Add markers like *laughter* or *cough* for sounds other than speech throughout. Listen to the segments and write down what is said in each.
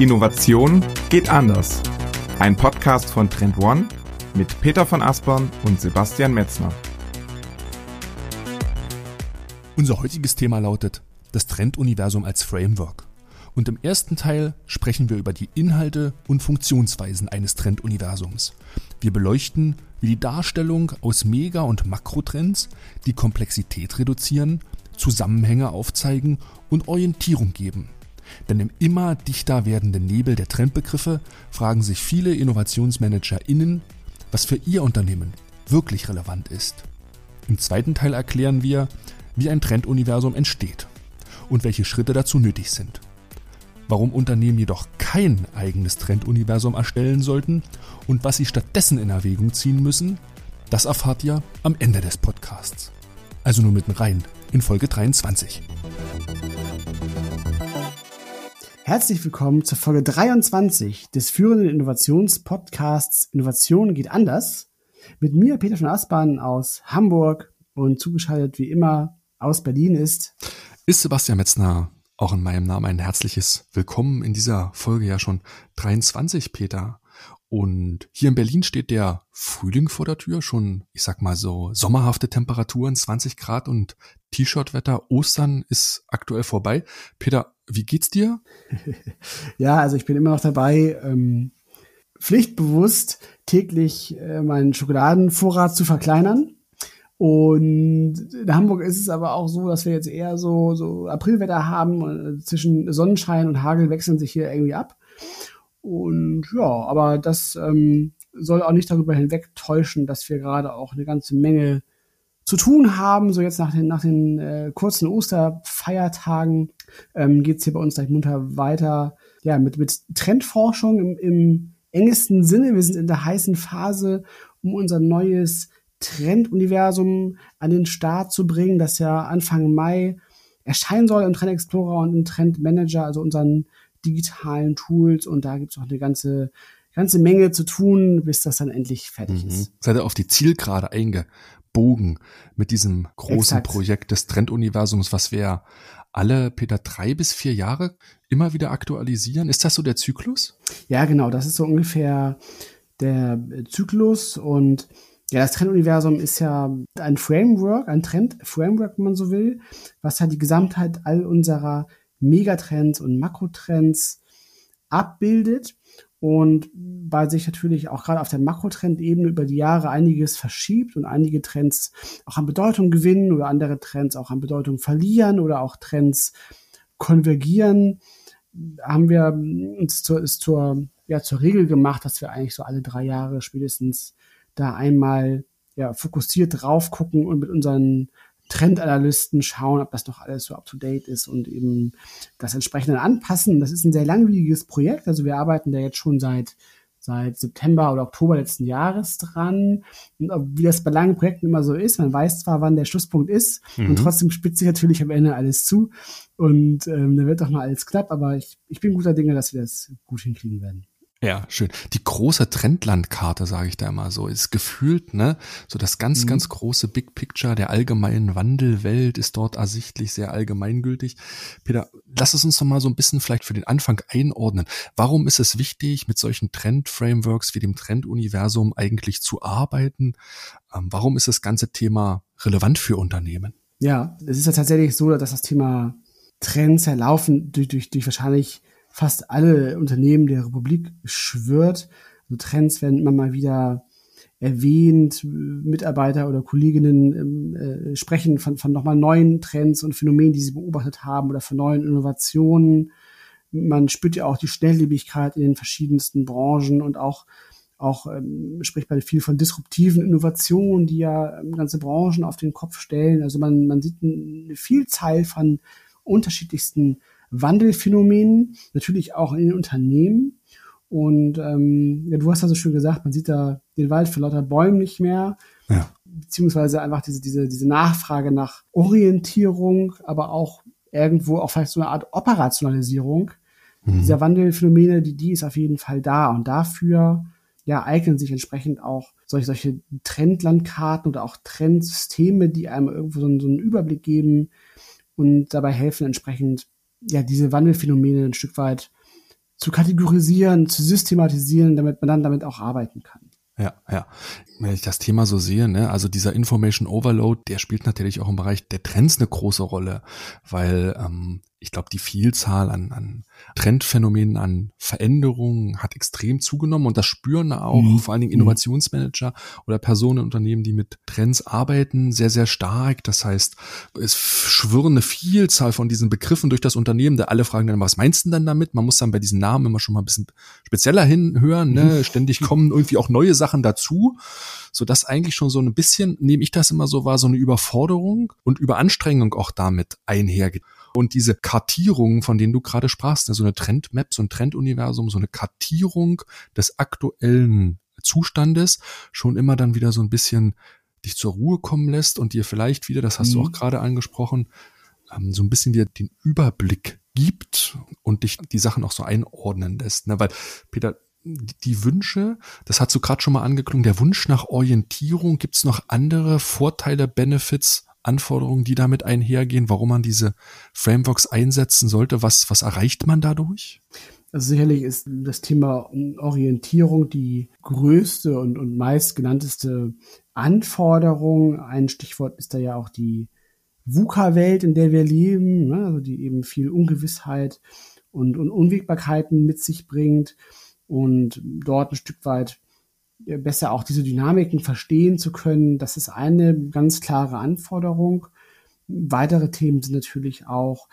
Innovation geht anders. Ein Podcast von Trend One mit Peter von Aspern und Sebastian Metzner. Unser heutiges Thema lautet das Trenduniversum als Framework. Und im ersten Teil sprechen wir über die Inhalte und Funktionsweisen eines Trenduniversums. Wir beleuchten, wie die Darstellung aus Mega- und Makrotrends die Komplexität reduzieren, Zusammenhänge aufzeigen und Orientierung geben. Denn im immer dichter werdenden Nebel der Trendbegriffe fragen sich viele InnovationsmanagerInnen, was für ihr Unternehmen wirklich relevant ist. Im zweiten Teil erklären wir, wie ein Trenduniversum entsteht und welche Schritte dazu nötig sind. Warum Unternehmen jedoch kein eigenes Trenduniversum erstellen sollten und was sie stattdessen in Erwägung ziehen müssen, das erfahrt ihr am Ende des Podcasts. Also nur mitten rein in Folge 23. Herzlich willkommen zur Folge 23 des führenden Innovationspodcasts Innovation geht anders. Mit mir Peter von Aspern aus Hamburg und zugeschaltet wie immer aus Berlin ist ist Sebastian Metzner auch in meinem Namen ein herzliches Willkommen in dieser Folge ja schon 23, Peter. Und hier in Berlin steht der Frühling vor der Tür, schon, ich sag mal so, sommerhafte Temperaturen, 20 Grad und T-Shirt-Wetter. Ostern ist aktuell vorbei. Peter, wie geht's dir? *laughs* ja, also ich bin immer noch dabei, ähm, pflichtbewusst täglich äh, meinen Schokoladenvorrat zu verkleinern. Und in Hamburg ist es aber auch so, dass wir jetzt eher so, so Aprilwetter haben. Äh, zwischen Sonnenschein und Hagel wechseln sich hier irgendwie ab. Und ja, aber das ähm, soll auch nicht darüber hinwegtäuschen, dass wir gerade auch eine ganze Menge zu tun haben. So jetzt nach den, nach den äh, kurzen Osterfeiertagen ähm, geht hier bei uns gleich munter weiter. Ja, mit, mit Trendforschung im, im engsten Sinne. Wir sind in der heißen Phase, um unser neues Trenduniversum an den Start zu bringen, das ja Anfang Mai erscheinen soll im Trend Explorer und im Trend Manager, also unseren digitalen Tools und da gibt es auch eine ganze ganze Menge zu tun, bis das dann endlich fertig mhm. ist. Seid ihr auf die Zielgerade eingebogen mit diesem großen Exakt. Projekt des Trenduniversums, was wir alle, Peter, drei bis vier Jahre immer wieder aktualisieren? Ist das so der Zyklus? Ja, genau, das ist so ungefähr der Zyklus und ja, das Trenduniversum ist ja ein Framework, ein Trend-Framework, wenn man so will, was halt die Gesamtheit all unserer Megatrends und Makrotrends abbildet und weil sich natürlich auch gerade auf der Makrotrend-Ebene über die Jahre einiges verschiebt und einige Trends auch an Bedeutung gewinnen oder andere Trends auch an Bedeutung verlieren oder auch Trends konvergieren, haben wir uns zur, ist zur, ja, zur Regel gemacht, dass wir eigentlich so alle drei Jahre spätestens da einmal ja, fokussiert drauf gucken und mit unseren Trendanalysten schauen, ob das noch alles so up-to-date ist und eben das entsprechend anpassen. Das ist ein sehr langwieriges Projekt. Also wir arbeiten da jetzt schon seit seit September oder Oktober letzten Jahres dran. Und wie das bei langen Projekten immer so ist, man weiß zwar, wann der Schlusspunkt ist, mhm. und trotzdem spitzt sich natürlich am Ende alles zu. Und ähm, dann wird doch mal alles knapp, aber ich, ich bin guter Dinge, dass wir das gut hinkriegen werden. Ja, schön. Die große Trendlandkarte, sage ich da immer so, ist gefühlt, ne? So das ganz, mhm. ganz große Big Picture der allgemeinen Wandelwelt ist dort ersichtlich sehr allgemeingültig. Peter, lass es uns doch mal so ein bisschen vielleicht für den Anfang einordnen. Warum ist es wichtig, mit solchen Trend-Frameworks wie dem Trenduniversum eigentlich zu arbeiten? Ähm, warum ist das ganze Thema relevant für Unternehmen? Ja, es ist ja tatsächlich so, dass das Thema Trends erlaufen durch, durch, durch wahrscheinlich fast alle Unternehmen der Republik schwört. Also Trends werden immer mal wieder erwähnt, Mitarbeiter oder Kolleginnen ähm, äh, sprechen von, von nochmal neuen Trends und Phänomenen, die sie beobachtet haben oder von neuen Innovationen. Man spürt ja auch die Schnelllebigkeit in den verschiedensten Branchen und auch auch ähm, spricht man viel von disruptiven Innovationen, die ja ähm, ganze Branchen auf den Kopf stellen. Also man, man sieht eine Vielzahl von unterschiedlichsten Wandelphänomenen, natürlich auch in den Unternehmen. Und ähm, ja, du hast ja so schön gesagt, man sieht da den Wald für lauter Bäumen nicht mehr. Ja. Beziehungsweise einfach diese, diese, diese Nachfrage nach Orientierung, aber auch irgendwo auch vielleicht so eine Art Operationalisierung mhm. dieser Wandelphänomene, die, die ist auf jeden Fall da. Und dafür ja, eignen sich entsprechend auch solche, solche Trendlandkarten oder auch Trendsysteme, die einem irgendwo so einen, so einen Überblick geben und dabei helfen, entsprechend ja, diese Wandelphänomene ein Stück weit zu kategorisieren, zu systematisieren, damit man dann damit auch arbeiten kann. Ja, ja. Wenn ich das Thema so sehe, ne, also dieser Information Overload, der spielt natürlich auch im Bereich der Trends eine große Rolle, weil ähm, ich glaube, die Vielzahl an, an Trendphänomenen, an Veränderungen hat extrem zugenommen und das spüren auch mhm. vor allen Dingen mhm. Innovationsmanager oder Personen in Unternehmen, die mit Trends arbeiten, sehr, sehr stark. Das heißt, es schwirren eine Vielzahl von diesen Begriffen durch das Unternehmen, da alle fragen dann, was meinst du denn damit? Man muss dann bei diesen Namen immer schon mal ein bisschen spezieller hinhören, ne? Mhm. Ständig kommen irgendwie auch neue Sachen dazu, so dass eigentlich schon so ein bisschen, nehme ich das immer so war, so eine Überforderung und Überanstrengung auch damit einhergeht. Und diese Kartierung, von denen du gerade sprachst, ne, so eine Trendmap, so ein Trenduniversum, so eine Kartierung des aktuellen Zustandes schon immer dann wieder so ein bisschen dich zur Ruhe kommen lässt und dir vielleicht wieder, das hast mhm. du auch gerade angesprochen, ähm, so ein bisschen wieder den Überblick gibt und dich die Sachen auch so einordnen lässt. Ne? Weil, Peter, die Wünsche, das hast du gerade schon mal angeklungen, der Wunsch nach Orientierung, gibt es noch andere Vorteile, Benefits Anforderungen, die damit einhergehen, warum man diese Frameworks einsetzen sollte? Was, was erreicht man dadurch? Also sicherlich ist das Thema Orientierung die größte und, und meistgenannteste Anforderung. Ein Stichwort ist da ja auch die VUCA-Welt, in der wir leben, ne? also die eben viel Ungewissheit und, und Unwägbarkeiten mit sich bringt und dort ein Stück weit besser auch diese Dynamiken verstehen zu können. Das ist eine ganz klare Anforderung. Weitere Themen sind natürlich auch,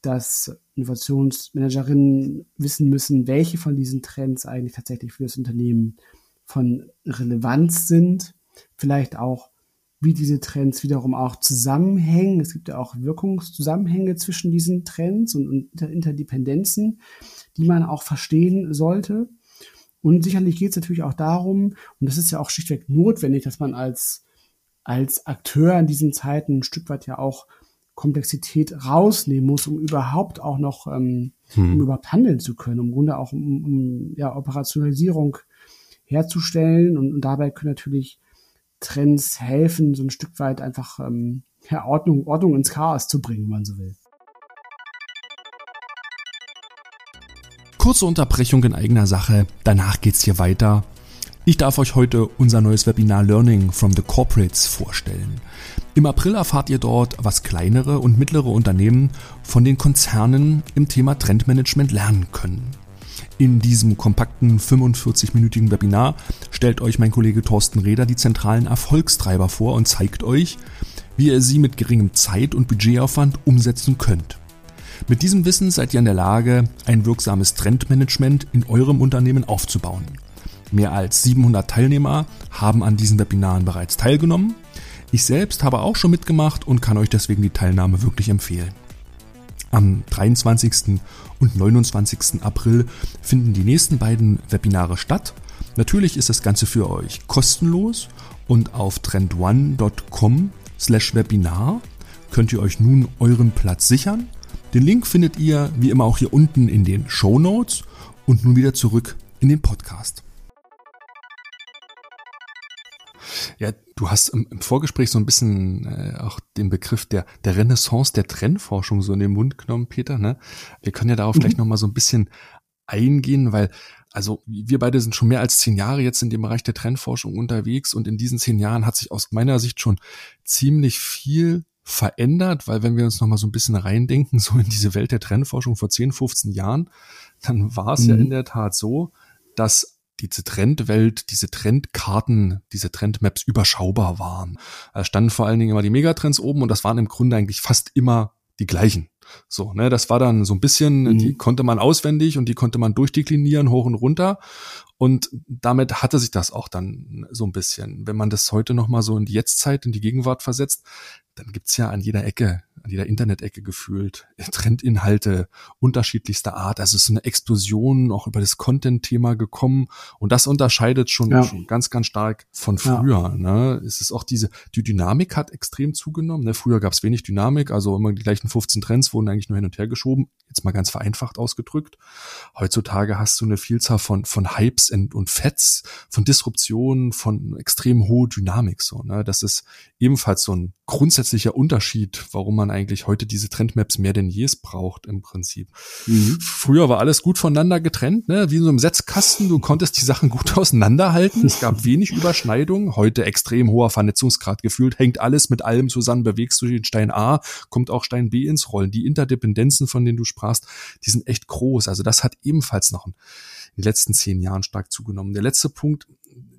dass Innovationsmanagerinnen wissen müssen, welche von diesen Trends eigentlich tatsächlich für das Unternehmen von Relevanz sind. Vielleicht auch, wie diese Trends wiederum auch zusammenhängen. Es gibt ja auch Wirkungszusammenhänge zwischen diesen Trends und Interdependenzen, die man auch verstehen sollte. Und sicherlich geht es natürlich auch darum, und das ist ja auch schlichtweg notwendig, dass man als, als Akteur in diesen Zeiten ein Stück weit ja auch Komplexität rausnehmen muss, um überhaupt auch noch, ähm, hm. um überhaupt handeln zu können, um im Grunde auch um, um ja, Operationalisierung herzustellen. Und, und dabei können natürlich Trends helfen, so ein Stück weit einfach ähm, ja, Ordnung, Ordnung ins Chaos zu bringen, wenn man so will. Kurze Unterbrechung in eigener Sache, danach geht's hier weiter. Ich darf euch heute unser neues Webinar Learning from the Corporates vorstellen. Im April erfahrt ihr dort, was kleinere und mittlere Unternehmen von den Konzernen im Thema Trendmanagement lernen können. In diesem kompakten 45-minütigen Webinar stellt euch mein Kollege Thorsten Reder die zentralen Erfolgstreiber vor und zeigt euch, wie ihr sie mit geringem Zeit- und Budgetaufwand umsetzen könnt. Mit diesem Wissen seid ihr in der Lage, ein wirksames Trendmanagement in eurem Unternehmen aufzubauen. Mehr als 700 Teilnehmer haben an diesen Webinaren bereits teilgenommen. Ich selbst habe auch schon mitgemacht und kann euch deswegen die Teilnahme wirklich empfehlen. Am 23. und 29. April finden die nächsten beiden Webinare statt. Natürlich ist das Ganze für euch kostenlos und auf trendone.com slash Webinar könnt ihr euch nun euren Platz sichern den Link findet ihr wie immer auch hier unten in den Show Notes und nun wieder zurück in den Podcast. Ja, du hast im, im Vorgespräch so ein bisschen äh, auch den Begriff der, der Renaissance der Trendforschung so in den Mund genommen, Peter. Ne? Wir können ja darauf mhm. gleich nochmal so ein bisschen eingehen, weil also wir beide sind schon mehr als zehn Jahre jetzt in dem Bereich der Trendforschung unterwegs und in diesen zehn Jahren hat sich aus meiner Sicht schon ziemlich viel verändert, weil wenn wir uns noch mal so ein bisschen reindenken, so in diese Welt der Trendforschung vor 10, 15 Jahren, dann war es mhm. ja in der Tat so, dass diese Trendwelt, diese Trendkarten, diese Trendmaps überschaubar waren. Da standen vor allen Dingen immer die Megatrends oben und das waren im Grunde eigentlich fast immer die gleichen. So, ne, das war dann so ein bisschen, mhm. die konnte man auswendig und die konnte man durchdeklinieren, hoch und runter. Und damit hatte sich das auch dann so ein bisschen. Wenn man das heute nochmal so in die Jetztzeit, in die Gegenwart versetzt, dann gibt's ja an jeder Ecke, an jeder Internet-Ecke gefühlt Trendinhalte unterschiedlichster Art. Also es ist eine Explosion auch über das Content-Thema gekommen und das unterscheidet schon, ja. schon ganz, ganz stark von früher. Ja. Ne? Es ist auch diese, die Dynamik hat extrem zugenommen. Ne? Früher gab's wenig Dynamik, also immer die gleichen 15 Trends wurden eigentlich nur hin und her geschoben. Jetzt mal ganz vereinfacht ausgedrückt. Heutzutage hast du eine Vielzahl von, von Hypes und, und Fets, von Disruptionen, von extrem hoher Dynamik. So, ne? Das ist ebenfalls so ein grundsätzlicher Unterschied, warum man eigentlich heute diese Trendmaps mehr denn je braucht im Prinzip. Mhm. Früher war alles gut voneinander getrennt, ne? wie in so einem Setzkasten. Du konntest die Sachen gut *laughs* auseinanderhalten. Es gab wenig Überschneidungen. Heute extrem hoher Vernetzungsgrad gefühlt. Hängt alles mit allem zusammen. Bewegst du den Stein A, kommt auch Stein B ins Rollen. Die Interdependenzen, von denen du sprachst, die sind echt groß. Also das hat ebenfalls noch in den letzten zehn Jahren stark zugenommen. Der letzte Punkt,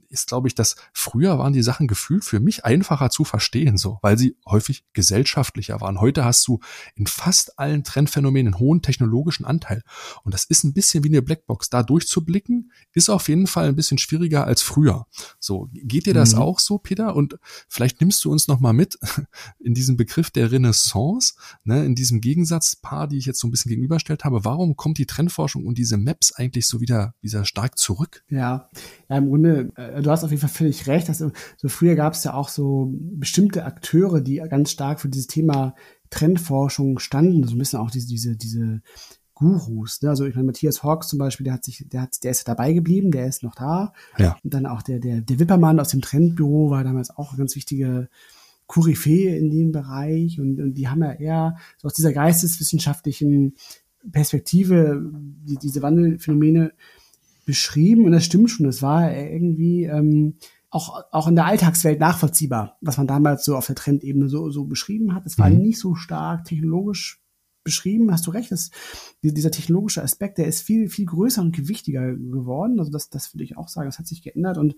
ist, glaube ich, dass früher waren die Sachen gefühlt für mich einfacher zu verstehen, so, weil sie häufig gesellschaftlicher waren. Heute hast du in fast allen Trendphänomenen einen hohen technologischen Anteil. Und das ist ein bisschen wie eine Blackbox. Da durchzublicken, ist auf jeden Fall ein bisschen schwieriger als früher. So, geht dir das mhm. auch so, Peter? Und vielleicht nimmst du uns noch mal mit *laughs* in diesem Begriff der Renaissance, ne, in diesem Gegensatzpaar, die ich jetzt so ein bisschen gegenüberstellt habe. Warum kommt die Trendforschung und diese Maps eigentlich so wieder, wieder stark zurück? Ja, ja im Grunde, äh, du hast auf jeden Fall völlig recht. Dass, so früher gab es ja auch so bestimmte Akteure, die ganz stark für dieses Thema Trendforschung standen. So ein bisschen auch diese, diese, diese Gurus. Ne? Also ich meine, Matthias Hawks zum Beispiel, der hat sich, der hat, der ist dabei geblieben, der ist noch da. Ja. Und dann auch der, der, der Wippermann aus dem Trendbüro war damals auch eine ganz wichtige Koryphäe in dem Bereich. Und, und die haben ja eher so aus dieser geisteswissenschaftlichen Perspektive die, diese Wandelphänomene beschrieben und das stimmt schon. Es war irgendwie ähm, auch, auch in der Alltagswelt nachvollziehbar, was man damals so auf der Trendebene so, so beschrieben hat. Es war mhm. nicht so stark technologisch beschrieben, hast du recht, dass dieser technologische Aspekt, der ist viel, viel größer und gewichtiger geworden. Also das, das würde ich auch sagen, das hat sich geändert und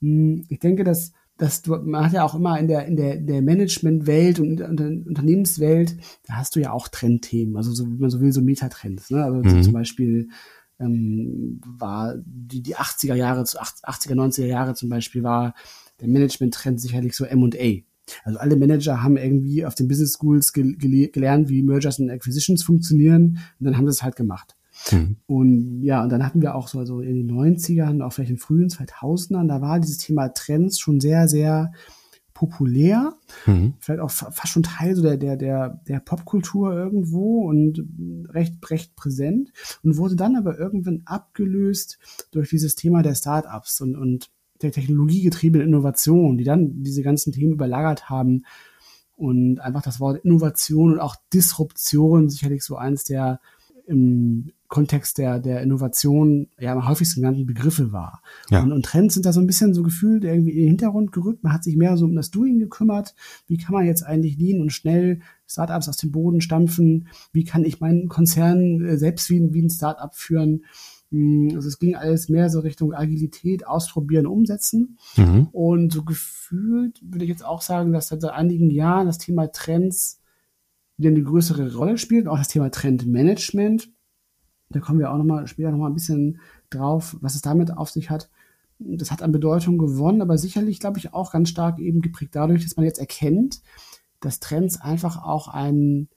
mh, hm, ich denke, dass dass du, man hat ja auch immer in der, in der, der Managementwelt und in der Unternehmenswelt, da hast du ja auch Trendthemen, also so, wie man so will, so Metatrends, ne? Also mhm. zum Beispiel ähm, war die, die 80er Jahre, 80er, 90er Jahre zum Beispiel, war der Management-Trend sicherlich so M&A. Also alle Manager haben irgendwie auf den Business Schools gel gelernt, wie Mergers und Acquisitions funktionieren und dann haben sie es halt gemacht. Mhm. Und ja, und dann hatten wir auch so also in den 90ern, auch vielleicht in frühen 2000ern, da war dieses Thema Trends schon sehr, sehr populär, mhm. vielleicht auch fast schon Teil so der, der, der, der Popkultur irgendwo und recht, recht präsent und wurde dann aber irgendwann abgelöst durch dieses Thema der Startups und, und der technologiegetriebenen Innovation, die dann diese ganzen Themen überlagert haben und einfach das Wort Innovation und auch Disruption sicherlich so eins der im Kontext der, der Innovation ja am häufigsten genannten Begriffe war. Ja. Und, und Trends sind da so ein bisschen so gefühlt irgendwie in den Hintergrund gerückt. Man hat sich mehr so um das Doing gekümmert. Wie kann man jetzt eigentlich lean und schnell Startups aus dem Boden stampfen? Wie kann ich meinen Konzern äh, selbst wie, wie ein Startup führen? Hm, also es ging alles mehr so Richtung Agilität, ausprobieren, umsetzen. Mhm. Und so gefühlt würde ich jetzt auch sagen, dass seit einigen Jahren das Thema Trends wieder eine größere Rolle spielt, auch das Thema Trendmanagement. Da kommen wir auch nochmal später nochmal ein bisschen drauf, was es damit auf sich hat. Das hat an Bedeutung gewonnen, aber sicherlich, glaube ich, auch ganz stark eben geprägt dadurch, dass man jetzt erkennt, dass Trends einfach auch ein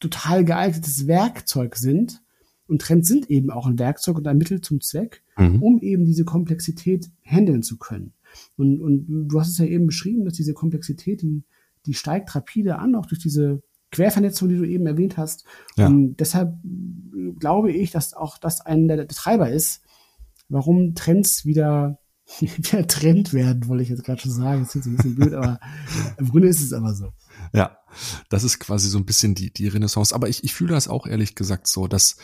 total geeignetes Werkzeug sind. Und Trends sind eben auch ein Werkzeug und ein Mittel zum Zweck, mhm. um eben diese Komplexität handeln zu können. Und, und du hast es ja eben beschrieben, dass diese Komplexität, die, die steigt rapide an, auch durch diese Quervernetzung, die du eben erwähnt hast. Ja. Und deshalb glaube ich, dass auch das ein der Treiber ist, warum Trends wieder, *laughs* wieder Trend werden, wollte ich jetzt gerade schon sagen. Das ist ein bisschen blöd, aber *laughs* im Grunde ist es aber so. Ja, das ist quasi so ein bisschen die, die Renaissance. Aber ich, ich fühle das auch ehrlich gesagt so, dass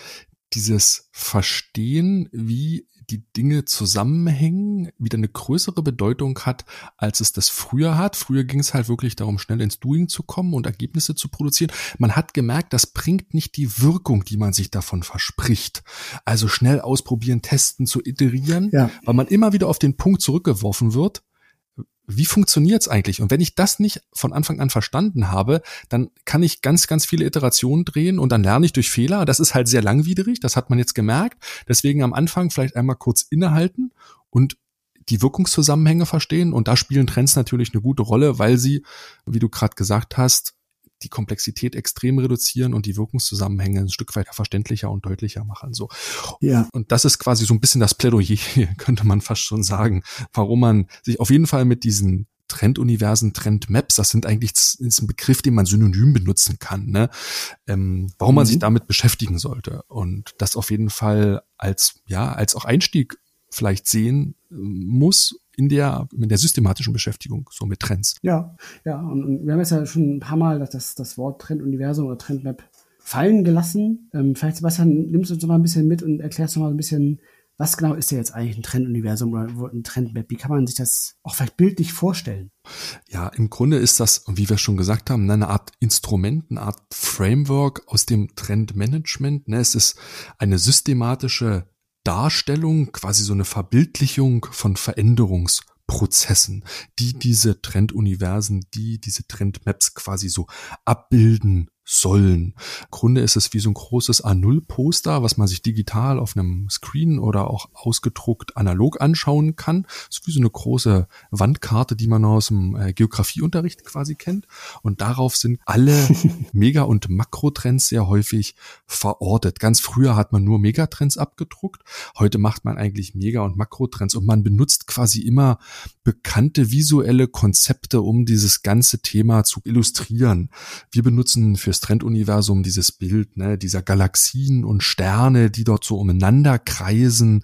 dieses Verstehen, wie die Dinge zusammenhängen, wieder eine größere Bedeutung hat, als es das früher hat. Früher ging es halt wirklich darum, schnell ins Doing zu kommen und Ergebnisse zu produzieren. Man hat gemerkt, das bringt nicht die Wirkung, die man sich davon verspricht. Also schnell ausprobieren, testen, zu iterieren, ja. weil man immer wieder auf den Punkt zurückgeworfen wird, wie funktioniert's eigentlich? Und wenn ich das nicht von Anfang an verstanden habe, dann kann ich ganz, ganz viele Iterationen drehen und dann lerne ich durch Fehler. Das ist halt sehr langwierig, das hat man jetzt gemerkt. Deswegen am Anfang vielleicht einmal kurz innehalten und die Wirkungszusammenhänge verstehen. Und da spielen Trends natürlich eine gute Rolle, weil sie, wie du gerade gesagt hast, die Komplexität extrem reduzieren und die Wirkungszusammenhänge ein Stück weit verständlicher und deutlicher machen. So. Ja. Und das ist quasi so ein bisschen das Plädoyer, *laughs* könnte man fast schon sagen, warum man sich auf jeden Fall mit diesen Trenduniversen, Trendmaps, das sind eigentlich das ist ein Begriff, den man synonym benutzen kann, ne? Ähm, warum man sich mhm. damit beschäftigen sollte und das auf jeden Fall als ja als auch Einstieg vielleicht sehen äh, muss in der, in der systematischen Beschäftigung so mit Trends. Ja, ja, und, und wir haben jetzt ja schon ein paar Mal das, das, Wort Trenduniversum oder Trendmap fallen gelassen. Ähm, vielleicht, Sebastian, nimmst du uns noch mal ein bisschen mit und erklärst noch mal ein bisschen, was genau ist denn jetzt eigentlich ein Trenduniversum oder ein Trendmap? Wie kann man sich das auch vielleicht bildlich vorstellen? Ja, im Grunde ist das, wie wir schon gesagt haben, eine Art Instrument, eine Art Framework aus dem Trendmanagement. Ne? Es ist eine systematische Darstellung, quasi so eine Verbildlichung von Veränderungsprozessen, die diese Trenduniversen, die diese Trendmaps quasi so abbilden sollen. Im Grunde ist es wie so ein großes A0-Poster, was man sich digital auf einem Screen oder auch ausgedruckt analog anschauen kann. Das ist wie so eine große Wandkarte, die man aus dem äh, Geografieunterricht quasi kennt. Und darauf sind alle *laughs* Mega- und Makrotrends sehr häufig verortet. Ganz früher hat man nur Megatrends abgedruckt. Heute macht man eigentlich Mega- und Makrotrends und man benutzt quasi immer bekannte visuelle Konzepte, um dieses ganze Thema zu illustrieren. Wir benutzen für fürs Trenduniversum dieses Bild ne, dieser Galaxien und Sterne, die dort so umeinander kreisen.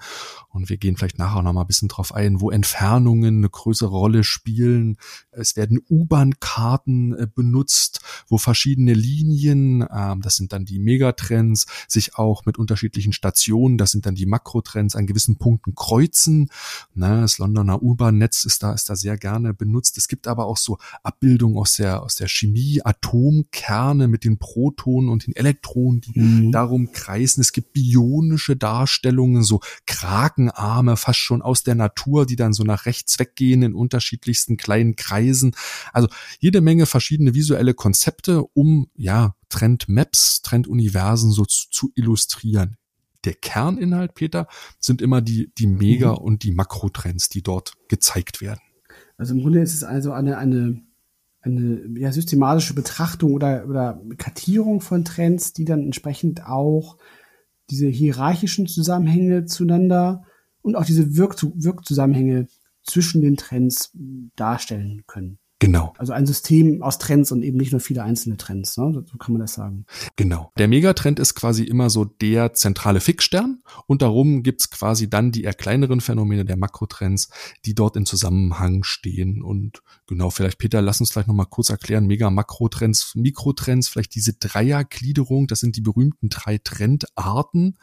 Und wir gehen vielleicht nachher noch mal ein bisschen drauf ein, wo Entfernungen eine größere Rolle spielen. Es werden U-Bahn-Karten äh, benutzt, wo verschiedene Linien, ähm, das sind dann die Megatrends, sich auch mit unterschiedlichen Stationen, das sind dann die Makrotrends, an gewissen Punkten kreuzen. Ne, das Londoner U-Bahn-Netz ist da, ist da sehr gerne benutzt. Es gibt aber auch so Abbildungen aus der, aus der Chemie, Atomkerne mit den Protonen und den Elektronen, die mhm. darum kreisen. Es gibt bionische Darstellungen, so Krakenarme fast schon aus der Natur, die dann so nach rechts weggehen in unterschiedlichsten kleinen Kreisen. Also jede Menge verschiedene visuelle Konzepte, um ja Trendmaps, Trenduniversen so zu, zu illustrieren der Kerninhalt, Peter, sind immer die, die Mega- mhm. und die Makrotrends, die dort gezeigt werden. Also im Grunde ist es also eine, eine eine ja, systematische Betrachtung oder, oder Kartierung von Trends, die dann entsprechend auch diese hierarchischen Zusammenhänge zueinander und auch diese Wirk Wirkzusammenhänge zwischen den Trends darstellen können. Genau. Also ein System aus Trends und eben nicht nur viele einzelne Trends, ne? so kann man das sagen. Genau. Der Megatrend ist quasi immer so der zentrale Fixstern und darum gibt's quasi dann die eher kleineren Phänomene der Makrotrends, die dort in Zusammenhang stehen. Und genau, vielleicht Peter, lass uns vielleicht nochmal kurz erklären, Mega, Makrotrends, Mikrotrends, vielleicht diese Dreiergliederung, das sind die berühmten drei Trendarten.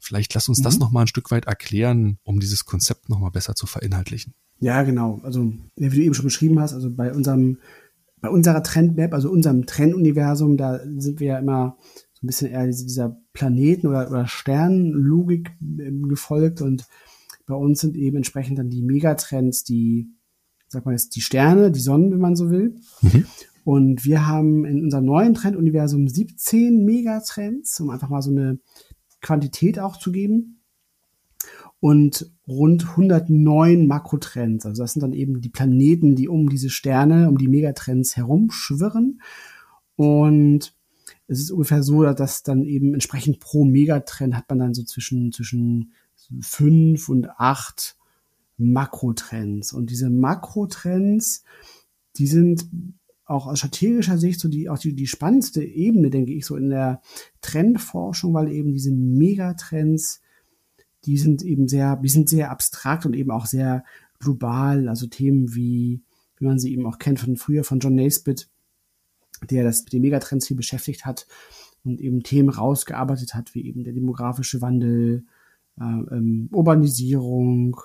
Vielleicht lass uns mhm. das nochmal ein Stück weit erklären, um dieses Konzept nochmal besser zu verinhaltlichen. Ja, genau. Also, wie du eben schon beschrieben hast, also bei unserem, bei unserer Trendmap, also unserem Trenduniversum, da sind wir ja immer so ein bisschen eher dieser Planeten- oder, oder Sternenlogik ähm, gefolgt und bei uns sind eben entsprechend dann die Megatrends, die, sag mal jetzt, die Sterne, die Sonnen, wenn man so will. Mhm. Und wir haben in unserem neuen Trenduniversum 17 Megatrends, um einfach mal so eine Quantität auch zu geben und rund 109 Makrotrends. Also das sind dann eben die Planeten, die um diese Sterne, um die Megatrends herumschwirren. Und es ist ungefähr so, dass dann eben entsprechend pro Megatrend hat man dann so zwischen, zwischen fünf und acht Makrotrends. Und diese Makrotrends, die sind auch aus strategischer Sicht so die, auch die, die spannendste Ebene, denke ich, so in der Trendforschung, weil eben diese Megatrends die sind eben sehr, die sind sehr abstrakt und eben auch sehr global. Also Themen wie, wie man sie eben auch kennt von früher von John Naisbitt, der das mit den Megatrends hier beschäftigt hat und eben Themen rausgearbeitet hat, wie eben der demografische Wandel, äh, ähm, Urbanisierung,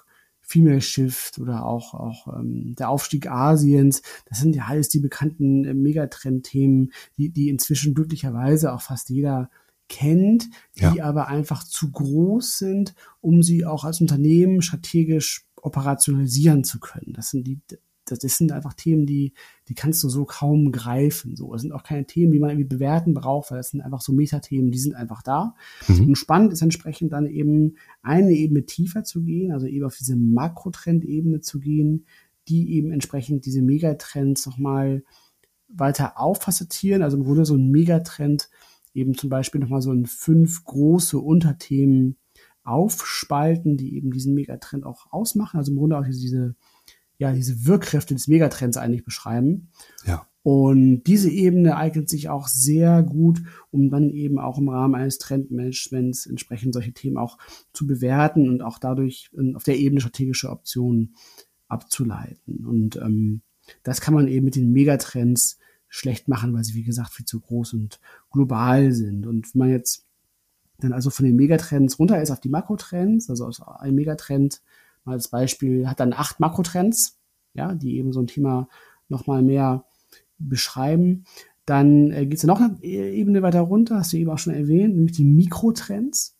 Female Shift oder auch, auch ähm, der Aufstieg Asiens. Das sind ja alles die bekannten äh, Megatrend-Themen, die, die inzwischen glücklicherweise auch fast jeder kennt, die ja. aber einfach zu groß sind, um sie auch als Unternehmen strategisch operationalisieren zu können. Das sind die, das, sind einfach Themen, die, die kannst du so kaum greifen. So, das sind auch keine Themen, die man irgendwie bewerten braucht, weil das sind einfach so Metathemen, die sind einfach da. Mhm. Und spannend ist entsprechend dann eben eine Ebene tiefer zu gehen, also eben auf diese Makrotrend-Ebene zu gehen, die eben entsprechend diese Megatrends nochmal weiter auffacettieren. Also im Grunde so ein Megatrend eben zum Beispiel nochmal so in fünf große Unterthemen aufspalten, die eben diesen Megatrend auch ausmachen. Also im Grunde auch diese, ja, diese Wirkkräfte des Megatrends eigentlich beschreiben. Ja. Und diese Ebene eignet sich auch sehr gut, um dann eben auch im Rahmen eines Trendmanagements entsprechend solche Themen auch zu bewerten und auch dadurch auf der Ebene strategische Optionen abzuleiten. Und ähm, das kann man eben mit den Megatrends schlecht machen, weil sie, wie gesagt, viel zu groß und global sind. Und wenn man jetzt dann also von den Megatrends runter ist auf die Makrotrends, also aus einem Megatrend als Beispiel, hat dann acht Makrotrends, ja, die eben so ein Thema nochmal mehr beschreiben. Dann äh, geht es ja noch eine Ebene weiter runter, hast du eben auch schon erwähnt, nämlich die Mikrotrends.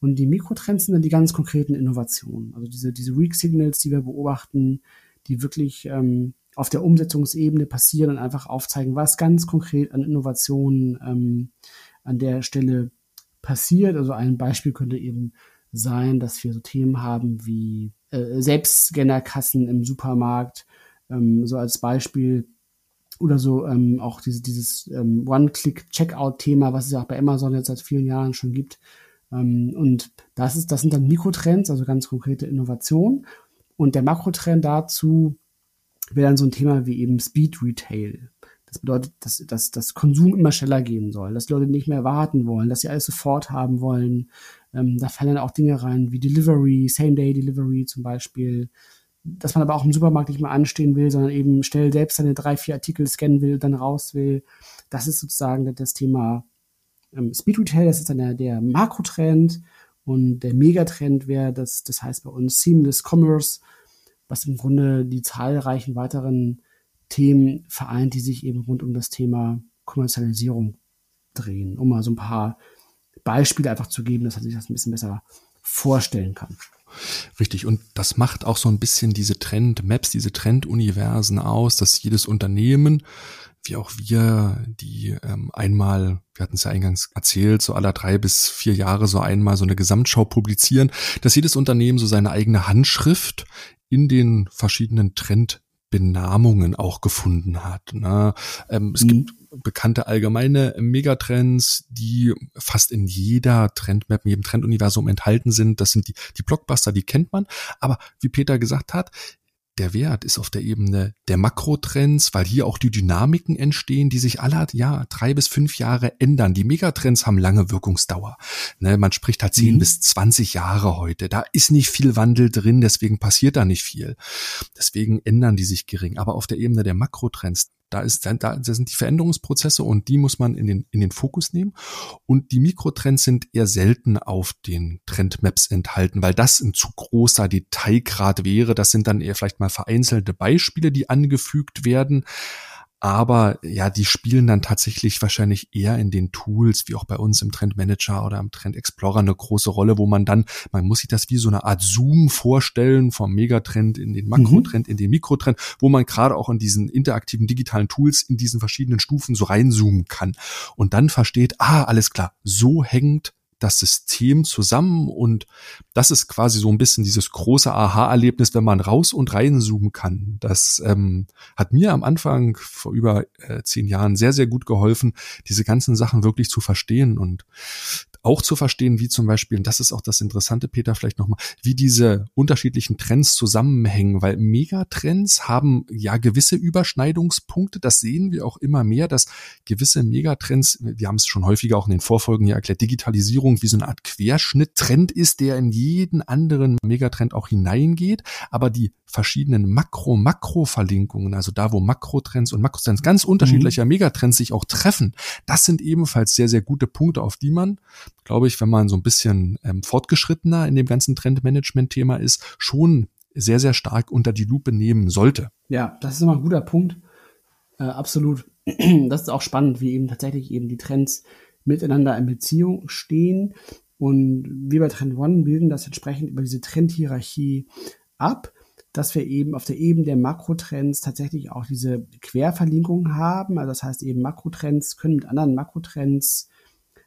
Und die Mikrotrends sind dann die ganz konkreten Innovationen. Also diese, diese Weak Signals, die wir beobachten, die wirklich ähm, auf der Umsetzungsebene passieren und einfach aufzeigen, was ganz konkret an Innovationen ähm, an der Stelle passiert. Also ein Beispiel könnte eben sein, dass wir so Themen haben wie äh, Selbstscannerkassen im Supermarkt, ähm, so als Beispiel oder so ähm, auch diese, dieses ähm, One-Click-Checkout-Thema, was es ja auch bei Amazon jetzt seit vielen Jahren schon gibt. Ähm, und das ist, das sind dann Mikrotrends, also ganz konkrete Innovationen. Und der Makrotrend dazu wäre dann so ein Thema wie eben Speed Retail. Das bedeutet, dass, dass dass Konsum immer schneller gehen soll, dass die Leute nicht mehr warten wollen, dass sie alles sofort haben wollen. Ähm, da fallen auch Dinge rein wie Delivery, Same-Day-Delivery zum Beispiel, dass man aber auch im Supermarkt nicht mehr anstehen will, sondern eben schnell selbst seine drei, vier Artikel scannen will, dann raus will. Das ist sozusagen das Thema ähm, Speed Retail, das ist dann der, der Makrotrend und der Megatrend wäre, das, das heißt bei uns Seamless Commerce, was im Grunde die zahlreichen weiteren Themen vereint, die sich eben rund um das Thema Kommerzialisierung drehen, um mal so ein paar Beispiele einfach zu geben, dass man sich das ein bisschen besser vorstellen kann. Richtig. Und das macht auch so ein bisschen diese Trend-Maps, diese Trend-Universen aus, dass jedes Unternehmen, wie auch wir, die ähm, einmal, wir hatten es ja eingangs erzählt, so aller drei bis vier Jahre so einmal so eine Gesamtschau publizieren, dass jedes Unternehmen so seine eigene Handschrift in den verschiedenen Trend Benamungen auch gefunden hat. Ne? Ähm, es mhm. gibt bekannte allgemeine Megatrends, die fast in jeder Trendmap, in jedem Trenduniversum enthalten sind. Das sind die, die Blockbuster, die kennt man. Aber wie Peter gesagt hat, der Wert ist auf der Ebene der Makrotrends, weil hier auch die Dynamiken entstehen, die sich alle ja drei bis fünf Jahre ändern. Die Megatrends haben lange Wirkungsdauer. Ne, man spricht halt zehn mhm. bis zwanzig Jahre heute. Da ist nicht viel Wandel drin, deswegen passiert da nicht viel. Deswegen ändern die sich gering. Aber auf der Ebene der Makrotrends, da ist, da, da sind die Veränderungsprozesse und die muss man in den, in den Fokus nehmen. Und die Mikrotrends sind eher selten auf den Trendmaps enthalten, weil das ein zu großer Detailgrad wäre. Das sind dann eher vielleicht mal vereinzelte Beispiele, die angefügt werden aber ja, die spielen dann tatsächlich wahrscheinlich eher in den Tools, wie auch bei uns im Trend Manager oder im Trend Explorer eine große Rolle, wo man dann, man muss sich das wie so eine Art Zoom vorstellen, vom Megatrend in den Makrotrend, mhm. in den Mikrotrend, wo man gerade auch in diesen interaktiven digitalen Tools in diesen verschiedenen Stufen so reinzoomen kann und dann versteht, ah, alles klar, so hängt das System zusammen und das ist quasi so ein bisschen dieses große Aha-Erlebnis, wenn man raus und reinzoomen kann. Das ähm, hat mir am Anfang vor über äh, zehn Jahren sehr, sehr gut geholfen, diese ganzen Sachen wirklich zu verstehen und auch zu verstehen, wie zum Beispiel, und das ist auch das Interessante, Peter, vielleicht nochmal, wie diese unterschiedlichen Trends zusammenhängen, weil Megatrends haben ja gewisse Überschneidungspunkte, das sehen wir auch immer mehr, dass gewisse Megatrends, wir haben es schon häufiger auch in den Vorfolgen ja erklärt, Digitalisierung wie so eine Art Querschnitttrend ist, der in jeden anderen Megatrend auch hineingeht, aber die verschiedenen Makro-Makro-Verlinkungen, also da, wo Makrotrends und Makrotrends ganz unterschiedlicher mhm. Megatrends sich auch treffen, das sind ebenfalls sehr, sehr gute Punkte, auf die man, glaube ich, wenn man so ein bisschen ähm, fortgeschrittener in dem ganzen Trendmanagement-Thema ist, schon sehr, sehr stark unter die Lupe nehmen sollte. Ja, das ist immer ein guter Punkt. Äh, absolut. *clears throat* Das ist auch spannend, wie eben tatsächlich eben die Trends miteinander in Beziehung stehen. Und wir bei Trend One bilden das entsprechend über diese Trendhierarchie ab dass wir eben auf der Ebene der Makrotrends tatsächlich auch diese Querverlinkung haben. Also das heißt eben Makrotrends können mit anderen Makrotrends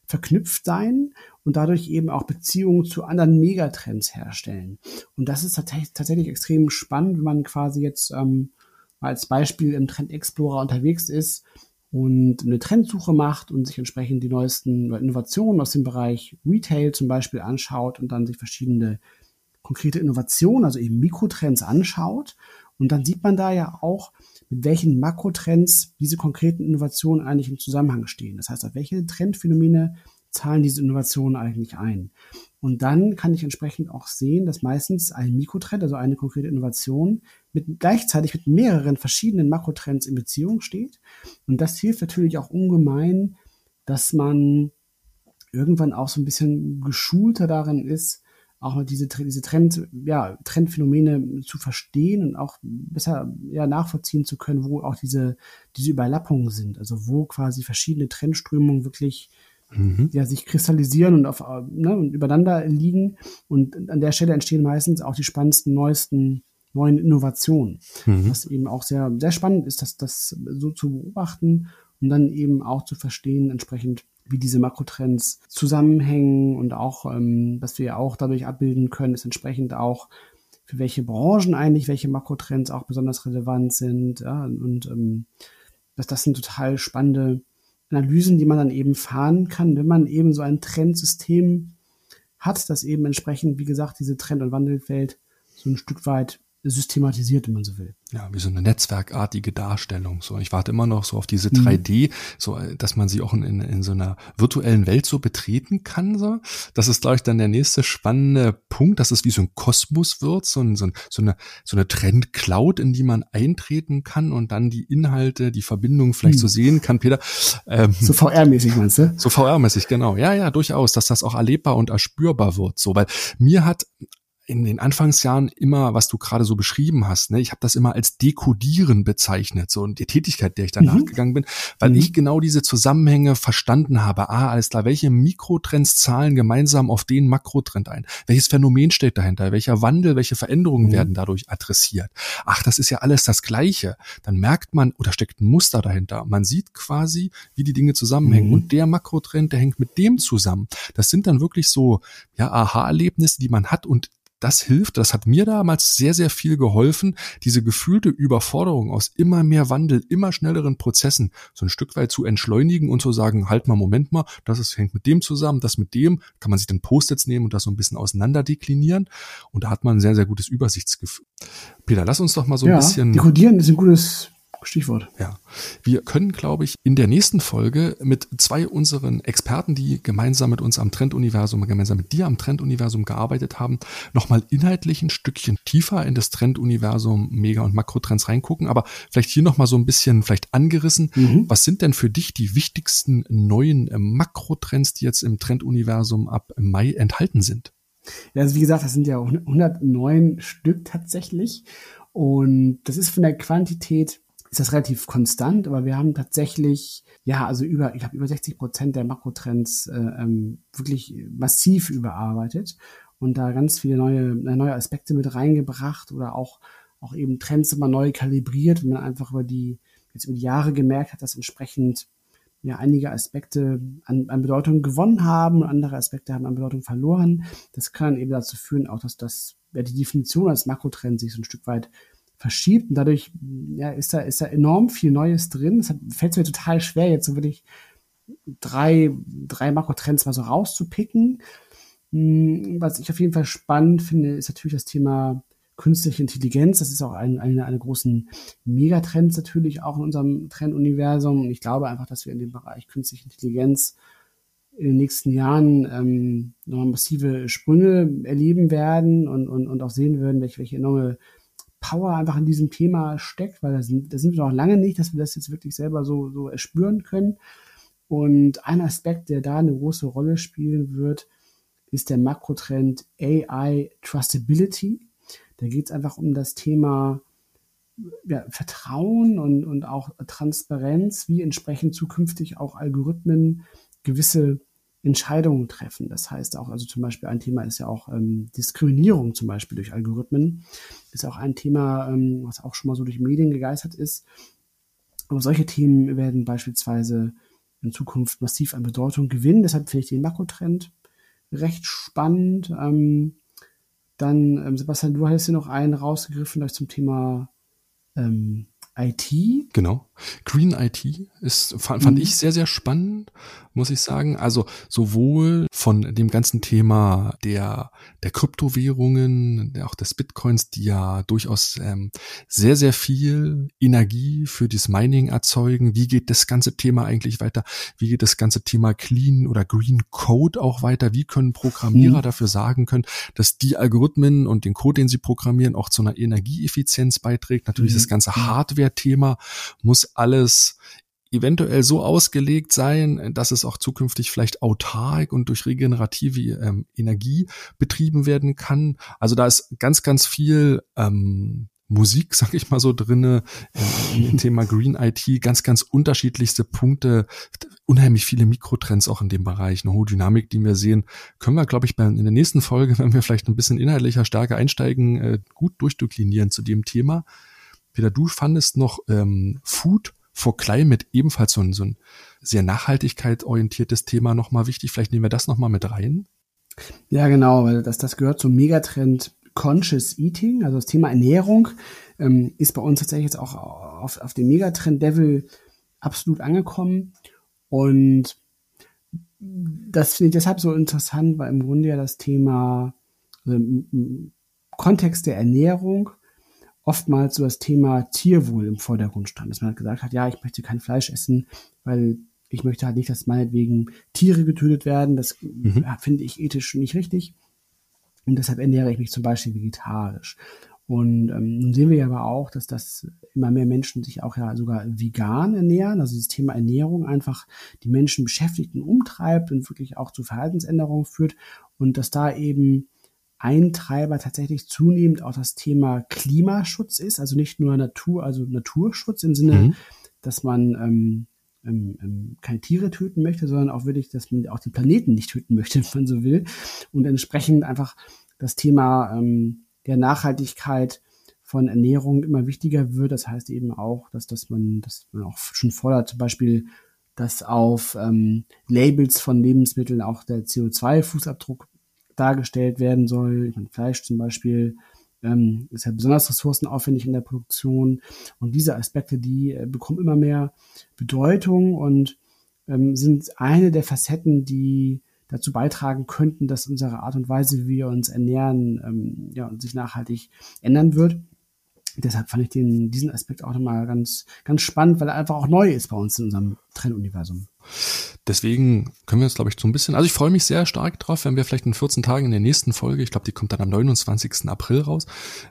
verknüpft sein und dadurch eben auch Beziehungen zu anderen Megatrends herstellen. Und das ist tatsächlich extrem spannend, wenn man quasi jetzt ähm, als Beispiel im Trend Explorer unterwegs ist und eine Trendsuche macht und sich entsprechend die neuesten Innovationen aus dem Bereich Retail zum Beispiel anschaut und dann sich verschiedene konkrete Innovationen, also eben Mikrotrends anschaut. Und dann sieht man da ja auch, mit welchen Makrotrends diese konkreten Innovationen eigentlich im Zusammenhang stehen. Das heißt, auf welche Trendphänomene zahlen diese Innovationen eigentlich ein? Und dann kann ich entsprechend auch sehen, dass meistens ein Mikrotrend, also eine konkrete Innovation, mit gleichzeitig mit mehreren verschiedenen Makrotrends in Beziehung steht. Und das hilft natürlich auch ungemein, dass man irgendwann auch so ein bisschen geschulter darin ist, auch diese, diese Trend, ja, Trendphänomene zu verstehen und auch besser ja, nachvollziehen zu können, wo auch diese, diese Überlappungen sind. Also wo quasi verschiedene Trendströmungen wirklich mhm. ja, sich kristallisieren und, auf, ne, und übereinander liegen. Und an der Stelle entstehen meistens auch die spannendsten, neuesten neuen Innovationen. Mhm. Was eben auch sehr, sehr spannend ist, das, das so zu beobachten und dann eben auch zu verstehen, entsprechend, wie diese Makrotrends zusammenhängen und auch, ähm, was wir auch dadurch abbilden können, ist entsprechend auch, für welche Branchen eigentlich welche Makrotrends auch besonders relevant sind. Ja, und ähm, das, das sind total spannende Analysen, die man dann eben fahren kann, wenn man eben so ein Trendsystem hat, das eben entsprechend, wie gesagt, diese Trend- und Wandelwelt so ein Stück weit systematisiert, wenn man so will. Ja, wie so eine netzwerkartige Darstellung. So, ich warte immer noch so auf diese 3D, mhm. so, dass man sie auch in, in, so einer virtuellen Welt so betreten kann. So, das ist glaube ich dann der nächste spannende Punkt, dass es wie so ein Kosmos wird, so, ein, so, so eine so eine Trend-Cloud, in die man eintreten kann und dann die Inhalte, die Verbindung vielleicht mhm. so sehen kann. Peter, ähm, so VR-mäßig meinst du? So VR-mäßig, genau. Ja, ja, durchaus, dass das auch erlebbar und erspürbar wird. So, weil mir hat in den Anfangsjahren immer, was du gerade so beschrieben hast, ne, ich habe das immer als Dekodieren bezeichnet, so und die Tätigkeit, der ich danach mhm. gegangen bin, weil mhm. ich genau diese Zusammenhänge verstanden habe. Ah, alles klar, welche Mikrotrends zahlen gemeinsam auf den Makrotrend ein? Welches Phänomen steht dahinter? Welcher Wandel, welche Veränderungen mhm. werden dadurch adressiert? Ach, das ist ja alles das Gleiche. Dann merkt man, oder steckt ein Muster dahinter. Man sieht quasi, wie die Dinge zusammenhängen. Mhm. Und der Makrotrend, der hängt mit dem zusammen. Das sind dann wirklich so, ja, Aha-Erlebnisse, die man hat und das hilft, das hat mir damals sehr, sehr viel geholfen, diese gefühlte Überforderung aus immer mehr Wandel, immer schnelleren Prozessen so ein Stück weit zu entschleunigen und zu sagen, halt mal, Moment mal, das ist, hängt mit dem zusammen, das mit dem, kann man sich dann Post-its nehmen und das so ein bisschen auseinander deklinieren und da hat man ein sehr, sehr gutes Übersichtsgefühl. Peter, lass uns doch mal so ein bisschen. Dekodieren ist ein gutes Stichwort. Ja. Wir können, glaube ich, in der nächsten Folge mit zwei unseren Experten, die gemeinsam mit uns am Trenduniversum, gemeinsam mit dir am Trenduniversum gearbeitet haben, nochmal inhaltlich ein Stückchen tiefer in das Trenduniversum Mega- und Makrotrends reingucken. Aber vielleicht hier nochmal so ein bisschen vielleicht angerissen. Mhm. Was sind denn für dich die wichtigsten neuen Makrotrends, die jetzt im Trenduniversum ab Mai enthalten sind? Ja, also wie gesagt, das sind ja auch 109 Stück tatsächlich. Und das ist von der Quantität ist das relativ konstant, aber wir haben tatsächlich, ja, also über, ich habe über 60 Prozent der Makrotrends äh, ähm, wirklich massiv überarbeitet und da ganz viele neue, äh, neue Aspekte mit reingebracht oder auch, auch eben Trends immer neu kalibriert, wenn man einfach über die, jetzt über die Jahre gemerkt hat, dass entsprechend ja einige Aspekte an, an Bedeutung gewonnen haben und andere Aspekte haben an Bedeutung verloren. Das kann eben dazu führen, auch dass das, ja, die Definition als Makrotrend sich so ein Stück weit verschiebt und dadurch ja, ist da, ist da enorm viel Neues drin. Es fällt mir total schwer, jetzt so wirklich drei, drei Makrotrends mal so rauszupicken. Hm, was ich auf jeden Fall spannend finde, ist natürlich das Thema künstliche Intelligenz. Das ist auch ein, eine, eine großen Megatrends natürlich auch in unserem Trenduniversum. Und ich glaube einfach, dass wir in dem Bereich künstliche Intelligenz in den nächsten Jahren ähm, nochmal massive Sprünge erleben werden und, und, und auch sehen würden, welche, welche enorme Power einfach in diesem Thema steckt, weil da sind, da sind wir noch lange nicht, dass wir das jetzt wirklich selber so, so erspüren können. Und ein Aspekt, der da eine große Rolle spielen wird, ist der Makrotrend AI Trustability. Da geht es einfach um das Thema ja, Vertrauen und, und auch Transparenz, wie entsprechend zukünftig auch Algorithmen gewisse Entscheidungen treffen. Das heißt auch, also zum Beispiel ein Thema ist ja auch ähm, Diskriminierung zum Beispiel durch Algorithmen. Ist auch ein Thema, ähm, was auch schon mal so durch Medien gegeistert ist. Aber solche Themen werden beispielsweise in Zukunft massiv an Bedeutung gewinnen. Deshalb finde ich den Makrotrend recht spannend. Ähm, dann, ähm, Sebastian, du hast hier noch einen rausgegriffen, das zum Thema ähm, IT. Genau. Green IT ist, fand, mhm. ich sehr, sehr spannend, muss ich sagen. Also sowohl von dem ganzen Thema der, der Kryptowährungen, auch des Bitcoins, die ja durchaus ähm, sehr, sehr viel Energie für das Mining erzeugen. Wie geht das ganze Thema eigentlich weiter? Wie geht das ganze Thema Clean oder Green Code auch weiter? Wie können Programmierer mhm. dafür sagen können, dass die Algorithmen und den Code, den sie programmieren, auch zu einer Energieeffizienz beiträgt? Natürlich mhm. das ganze mhm. Hardware-Thema muss alles eventuell so ausgelegt sein, dass es auch zukünftig vielleicht autark und durch regenerative ähm, Energie betrieben werden kann. Also da ist ganz, ganz viel ähm, Musik, *laughs* sag ich mal so, drinne äh, im Thema Green IT, ganz, ganz unterschiedlichste Punkte, unheimlich viele Mikrotrends auch in dem Bereich, eine hohe Dynamik, die wir sehen, können wir, glaube ich, in der nächsten Folge, wenn wir vielleicht ein bisschen inhaltlicher stärker einsteigen, äh, gut durchdeklinieren zu dem Thema. Peter, du fandest noch ähm, Food for Climate ebenfalls so ein, so ein sehr nachhaltigkeitsorientiertes Thema nochmal wichtig. Vielleicht nehmen wir das nochmal mit rein. Ja, genau, weil das, das gehört zum Megatrend Conscious Eating, also das Thema Ernährung, ähm, ist bei uns tatsächlich jetzt auch auf, auf dem Megatrend-Level absolut angekommen. Und das finde ich deshalb so interessant, weil im Grunde ja das Thema, also im, Kontext der Ernährung, oftmals so das Thema Tierwohl im Vordergrund stand. Dass man halt gesagt hat, ja, ich möchte kein Fleisch essen, weil ich möchte halt nicht, dass meinetwegen Tiere getötet werden. Das mhm. finde ich ethisch nicht richtig. Und deshalb ernähre ich mich zum Beispiel vegetarisch. Und ähm, nun sehen wir ja aber auch, dass das immer mehr Menschen sich auch ja sogar vegan ernähren. Also dieses Thema Ernährung einfach die Menschen beschäftigt und umtreibt und wirklich auch zu Verhaltensänderungen führt. Und dass da eben ein Treiber tatsächlich zunehmend auch das Thema Klimaschutz ist, also nicht nur Natur, also Naturschutz im Sinne, mhm. dass man ähm, ähm, ähm, keine Tiere töten möchte, sondern auch wirklich, dass man auch den Planeten nicht töten möchte, *laughs* wenn man so will. Und entsprechend einfach das Thema ähm, der Nachhaltigkeit von Ernährung immer wichtiger wird. Das heißt eben auch, dass, dass man, dass man auch schon fordert, zum Beispiel, dass auf ähm, Labels von Lebensmitteln auch der CO2-Fußabdruck dargestellt werden soll. Ich meine, Fleisch zum Beispiel ähm, ist ja besonders ressourcenaufwendig in der Produktion. Und diese Aspekte, die äh, bekommen immer mehr Bedeutung und ähm, sind eine der Facetten, die dazu beitragen könnten, dass unsere Art und Weise, wie wir uns ernähren, ähm, ja, sich nachhaltig ändern wird. Deshalb fand ich den, diesen Aspekt auch nochmal ganz, ganz spannend, weil er einfach auch neu ist bei uns in unserem Trenduniversum. Deswegen können wir uns, glaube ich, so ein bisschen, also ich freue mich sehr stark drauf, wenn wir vielleicht in 14 Tagen in der nächsten Folge, ich glaube, die kommt dann am 29. April raus,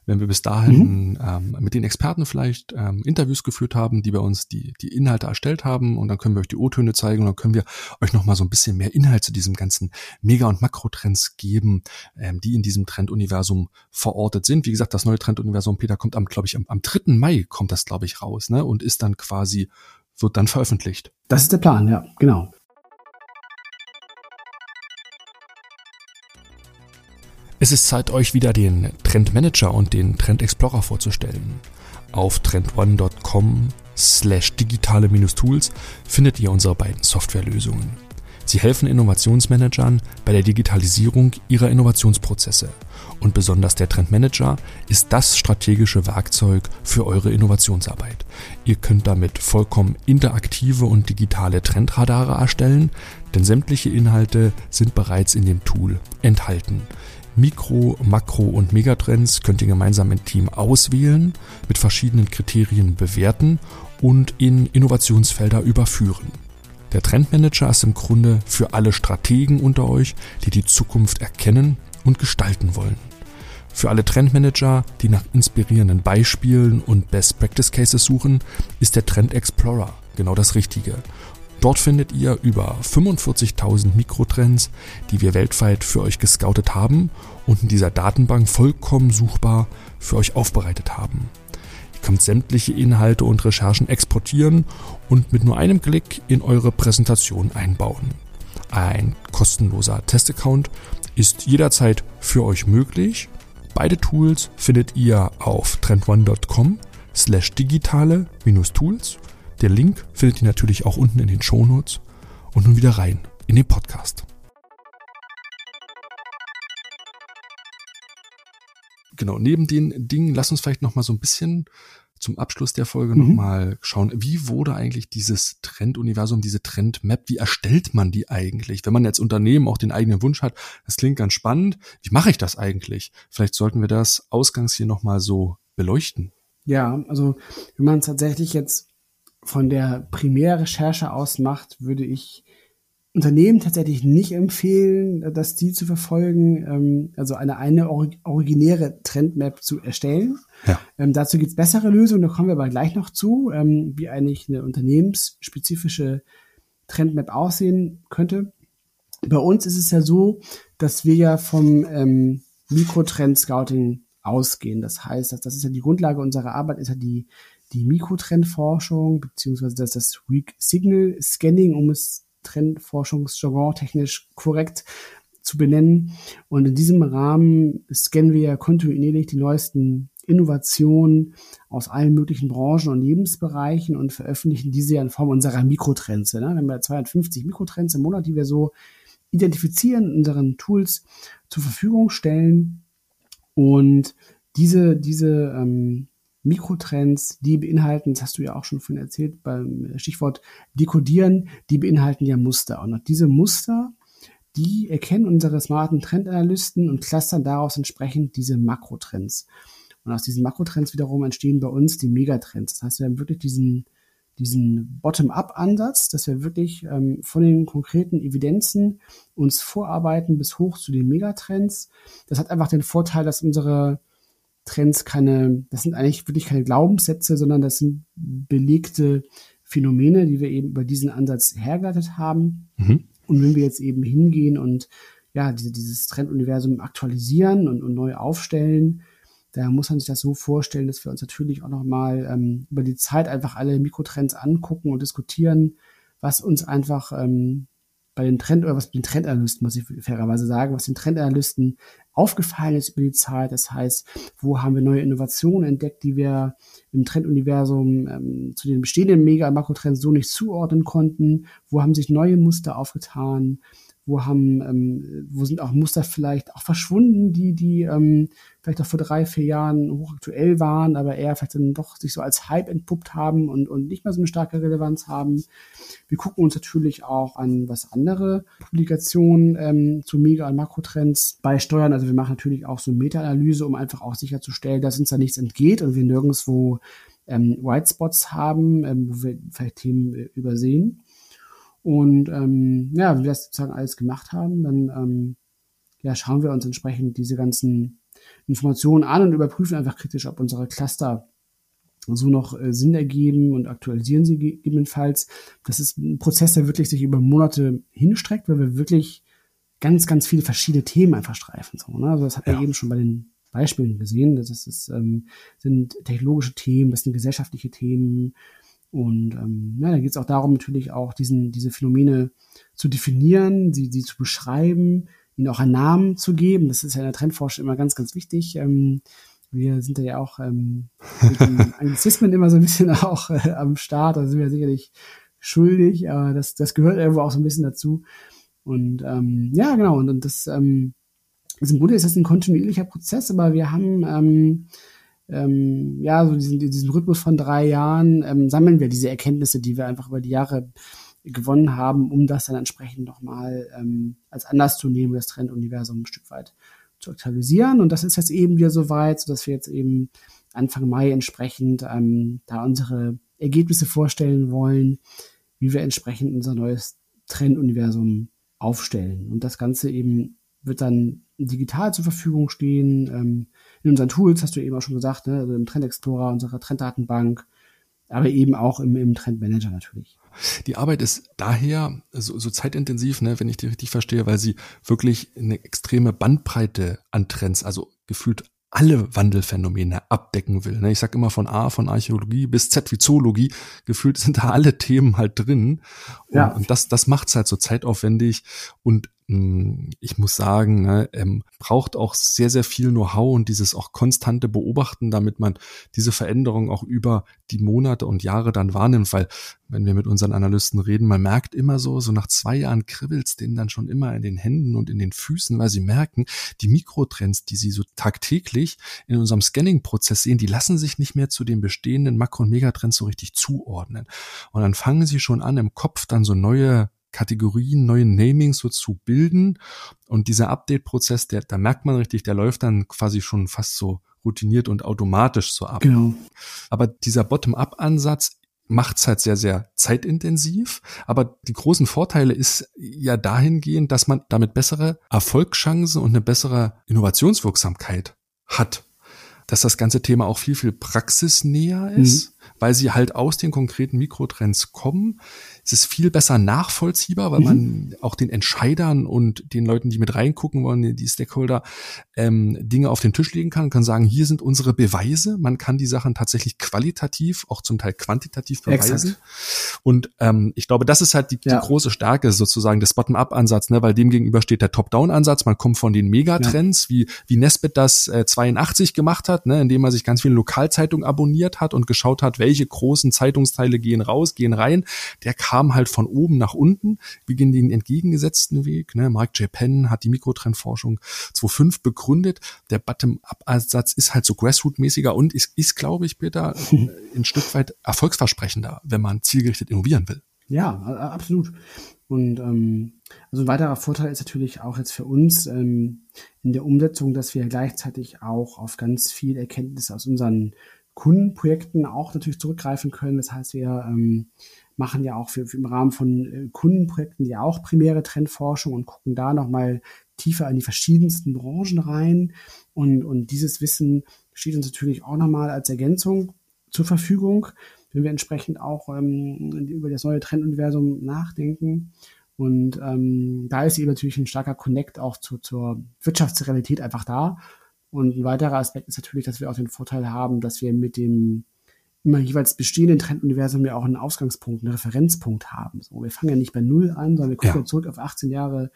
wenn wir bis dahin mhm. ähm, mit den Experten vielleicht ähm, Interviews geführt haben, die bei uns die, die Inhalte erstellt haben und dann können wir euch die O-Töne zeigen und dann können wir euch nochmal so ein bisschen mehr Inhalt zu diesem ganzen Mega- und Makrotrends geben, ähm, die in diesem Trenduniversum verortet sind. Wie gesagt, das neue Trenduniversum, Peter, kommt am, glaube ich, am, am 3. Mai kommt das, glaube ich, raus, ne? Und ist dann quasi wird dann veröffentlicht. Das ist der Plan, ja, genau. Es ist Zeit, euch wieder den Trend Manager und den Trend Explorer vorzustellen. Auf trendone.com slash digitale-tools findet ihr unsere beiden Softwarelösungen. Sie helfen Innovationsmanagern bei der Digitalisierung ihrer Innovationsprozesse. Und besonders der Trendmanager ist das strategische Werkzeug für eure Innovationsarbeit. Ihr könnt damit vollkommen interaktive und digitale Trendradare erstellen, denn sämtliche Inhalte sind bereits in dem Tool enthalten. Mikro-, Makro- und Megatrends könnt ihr gemeinsam im Team auswählen, mit verschiedenen Kriterien bewerten und in Innovationsfelder überführen. Der Trendmanager ist im Grunde für alle Strategen unter euch, die die Zukunft erkennen und gestalten wollen. Für alle Trendmanager, die nach inspirierenden Beispielen und Best Practice Cases suchen, ist der Trend Explorer genau das Richtige. Dort findet ihr über 45.000 Mikrotrends, die wir weltweit für euch gescoutet haben und in dieser Datenbank vollkommen suchbar für euch aufbereitet haben könnt sämtliche Inhalte und Recherchen exportieren und mit nur einem Klick in eure Präsentation einbauen. Ein kostenloser Testaccount ist jederzeit für euch möglich. Beide Tools findet ihr auf trendone.com slash digitale Tools. Der Link findet ihr natürlich auch unten in den Shownotes. Und nun wieder rein in den Podcast. Genau, neben den Dingen, lass uns vielleicht noch mal so ein bisschen zum Abschluss der Folge mhm. nochmal schauen, wie wurde eigentlich dieses Trenduniversum, diese Trendmap, wie erstellt man die eigentlich? Wenn man jetzt Unternehmen auch den eigenen Wunsch hat, das klingt ganz spannend. Wie mache ich das eigentlich? Vielleicht sollten wir das ausgangs hier nochmal so beleuchten. Ja, also wenn man es tatsächlich jetzt von der Primärrecherche aus macht, würde ich Unternehmen tatsächlich nicht empfehlen, das Ziel zu verfolgen, ähm, also eine, eine originäre Trendmap zu erstellen. Ja. Ähm, dazu gibt es bessere Lösungen, da kommen wir aber gleich noch zu, ähm, wie eigentlich eine unternehmensspezifische Trendmap aussehen könnte. Bei uns ist es ja so, dass wir ja vom ähm, Mikrotrend-Scouting ausgehen. Das heißt, dass das ist ja die Grundlage unserer Arbeit, ist ja die, die Mikrotrendforschung, beziehungsweise das, das Weak Signal Scanning, um es Trendforschungsjargon technisch korrekt zu benennen. Und in diesem Rahmen scannen wir kontinuierlich die neuesten Innovationen aus allen möglichen Branchen und Lebensbereichen und veröffentlichen diese ja in Form unserer Mikrotrends. Ne? Wir haben ja 250 Mikrotrends im Monat, die wir so identifizieren, unseren Tools zur Verfügung stellen. Und diese, diese ähm, Mikrotrends, die beinhalten, das hast du ja auch schon vorhin erzählt, beim Stichwort Dekodieren, die beinhalten ja Muster. Und diese Muster, die erkennen unsere smarten Trendanalysten und clustern daraus entsprechend diese Makrotrends. Und aus diesen Makrotrends wiederum entstehen bei uns die Megatrends. Das heißt, wir haben wirklich diesen, diesen Bottom-up-Ansatz, dass wir wirklich ähm, von den konkreten Evidenzen uns vorarbeiten bis hoch zu den Megatrends. Das hat einfach den Vorteil, dass unsere Trends keine, das sind eigentlich wirklich keine Glaubenssätze, sondern das sind belegte Phänomene, die wir eben über diesen Ansatz hergeleitet haben. Mhm. Und wenn wir jetzt eben hingehen und ja, diese, dieses Trenduniversum aktualisieren und, und neu aufstellen, da muss man sich das so vorstellen, dass wir uns natürlich auch nochmal ähm, über die Zeit einfach alle Mikrotrends angucken und diskutieren, was uns einfach ähm, bei den Trend oder was den Trendanalysten, muss ich fairerweise sagen, was den Trendanalysten aufgefallen ist über die Zeit. Das heißt, wo haben wir neue Innovationen entdeckt, die wir im Trenduniversum ähm, zu den bestehenden Mega-Makrotrends so nicht zuordnen konnten? Wo haben sich neue Muster aufgetan? wo haben, ähm, wo sind auch Muster vielleicht auch verschwunden, die, die ähm, vielleicht auch vor drei, vier Jahren hochaktuell waren, aber eher vielleicht dann doch sich so als Hype entpuppt haben und, und nicht mehr so eine starke Relevanz haben. Wir gucken uns natürlich auch an, was andere Publikationen ähm, zu Mega- und Makrotrends beisteuern. Also wir machen natürlich auch so Meta-Analyse, um einfach auch sicherzustellen, dass uns da nichts entgeht und wir nirgendwo ähm, White Spots haben, ähm, wo wir vielleicht Themen äh, übersehen. Und ähm, ja, wenn wir das sozusagen alles gemacht haben, dann ähm, ja, schauen wir uns entsprechend diese ganzen Informationen an und überprüfen einfach kritisch, ob unsere Cluster so noch äh, Sinn ergeben und aktualisieren sie gegebenenfalls. Das ist ein Prozess, der wirklich sich über Monate hinstreckt, weil wir wirklich ganz, ganz viele verschiedene Themen einfach streifen. So, ne? Also das hat ja. man eben schon bei den Beispielen gesehen. Das, ist, ähm, sind technologische Themen, das sind gesellschaftliche Themen, und ähm, ja, da geht es auch darum, natürlich auch diesen, diese Phänomene zu definieren, sie, sie zu beschreiben, ihnen auch einen Namen zu geben. Das ist ja in der Trendforschung immer ganz, ganz wichtig. Ähm, wir sind da ja auch ähm, mit den *laughs* Anglizismen immer so ein bisschen auch äh, am Start, da sind wir sicherlich schuldig, aber das, das gehört irgendwo auch so ein bisschen dazu. Und ähm, ja, genau, und, und das ähm, also im Grunde ist das ein kontinuierlicher Prozess, aber wir haben ähm, ähm, ja, so diesen, diesen Rhythmus von drei Jahren ähm, sammeln wir diese Erkenntnisse, die wir einfach über die Jahre gewonnen haben, um das dann entsprechend nochmal ähm, als Anlass zu nehmen, das Trenduniversum ein Stück weit zu aktualisieren. Und das ist jetzt eben wieder so weit, sodass wir jetzt eben Anfang Mai entsprechend ähm, da unsere Ergebnisse vorstellen wollen, wie wir entsprechend unser neues Trenduniversum aufstellen. Und das Ganze eben wird dann digital zur Verfügung stehen. Ähm, in unseren Tools, hast du eben auch schon gesagt, ne? also im Trend Explorer, unserer Trenddatenbank, aber eben auch im, im Trendmanager natürlich. Die Arbeit ist daher so, so zeitintensiv, ne, wenn ich die richtig verstehe, weil sie wirklich eine extreme Bandbreite an Trends, also gefühlt alle Wandelphänomene abdecken will. Ne? Ich sage immer von A, von Archäologie bis Z wie Zoologie, gefühlt sind da alle Themen halt drin. Und, ja. und das, das macht's halt so zeitaufwendig und ich muss sagen, ne, ähm, braucht auch sehr, sehr viel Know-how und dieses auch konstante Beobachten, damit man diese Veränderung auch über die Monate und Jahre dann wahrnimmt, weil wenn wir mit unseren Analysten reden, man merkt immer so, so nach zwei Jahren kribbelt's denen dann schon immer in den Händen und in den Füßen, weil sie merken, die Mikrotrends, die sie so tagtäglich in unserem Scanning-Prozess sehen, die lassen sich nicht mehr zu den bestehenden Makro- und Megatrends so richtig zuordnen. Und dann fangen sie schon an, im Kopf dann so neue Kategorien, neue Namings so zu bilden. Und dieser Update-Prozess, der, da merkt man richtig, der läuft dann quasi schon fast so routiniert und automatisch so ab. Genau. Aber dieser Bottom-up-Ansatz macht's halt sehr, sehr zeitintensiv. Aber die großen Vorteile ist ja dahingehend, dass man damit bessere Erfolgschancen und eine bessere Innovationswirksamkeit hat. Dass das ganze Thema auch viel, viel praxisnäher ist. Mhm weil sie halt aus den konkreten Mikrotrends kommen. Es ist viel besser nachvollziehbar, weil mhm. man auch den Entscheidern und den Leuten, die mit reingucken wollen, die Stakeholder, ähm, Dinge auf den Tisch legen kann, kann sagen, hier sind unsere Beweise. Man kann die Sachen tatsächlich qualitativ, auch zum Teil quantitativ beweisen. Exakt. Und ähm, ich glaube, das ist halt die, ja. die große Stärke sozusagen des Bottom-up-Ansatz, ne? weil dem gegenüber steht der Top-down-Ansatz. Man kommt von den Megatrends, ja. wie, wie Nesbitt das äh, 82 gemacht hat, ne? indem er sich ganz viele Lokalzeitungen abonniert hat und geschaut hat, welche großen Zeitungsteile gehen raus, gehen rein. Der kam halt von oben nach unten. Wir gehen den entgegengesetzten Weg. Ne? Mark J. Penn hat die Mikrotrendforschung 2005 begründet. Der Bottom-up-Ansatz ist halt so Grassroot-mäßiger und ist, ist glaube ich, Peter, *laughs* ein Stück weit erfolgsversprechender, wenn man zielgerichtet innovieren will. Ja, absolut. Und ähm, also ein weiterer Vorteil ist natürlich auch jetzt für uns ähm, in der Umsetzung, dass wir gleichzeitig auch auf ganz viel Erkenntnis aus unseren Kundenprojekten auch natürlich zurückgreifen können. Das heißt, wir ähm, machen ja auch für, für im Rahmen von äh, Kundenprojekten ja auch primäre Trendforschung und gucken da nochmal tiefer in die verschiedensten Branchen rein. Und, und dieses Wissen steht uns natürlich auch nochmal als Ergänzung zur Verfügung, wenn wir entsprechend auch ähm, über das neue Trenduniversum nachdenken. Und ähm, da ist eben natürlich ein starker Connect auch zu, zur Wirtschaftsrealität einfach da. Und ein weiterer Aspekt ist natürlich, dass wir auch den Vorteil haben, dass wir mit dem immer jeweils bestehenden Trenduniversum ja auch einen Ausgangspunkt, einen Referenzpunkt haben. So, wir fangen ja nicht bei Null an, sondern wir gucken ja. zurück auf 18 Jahre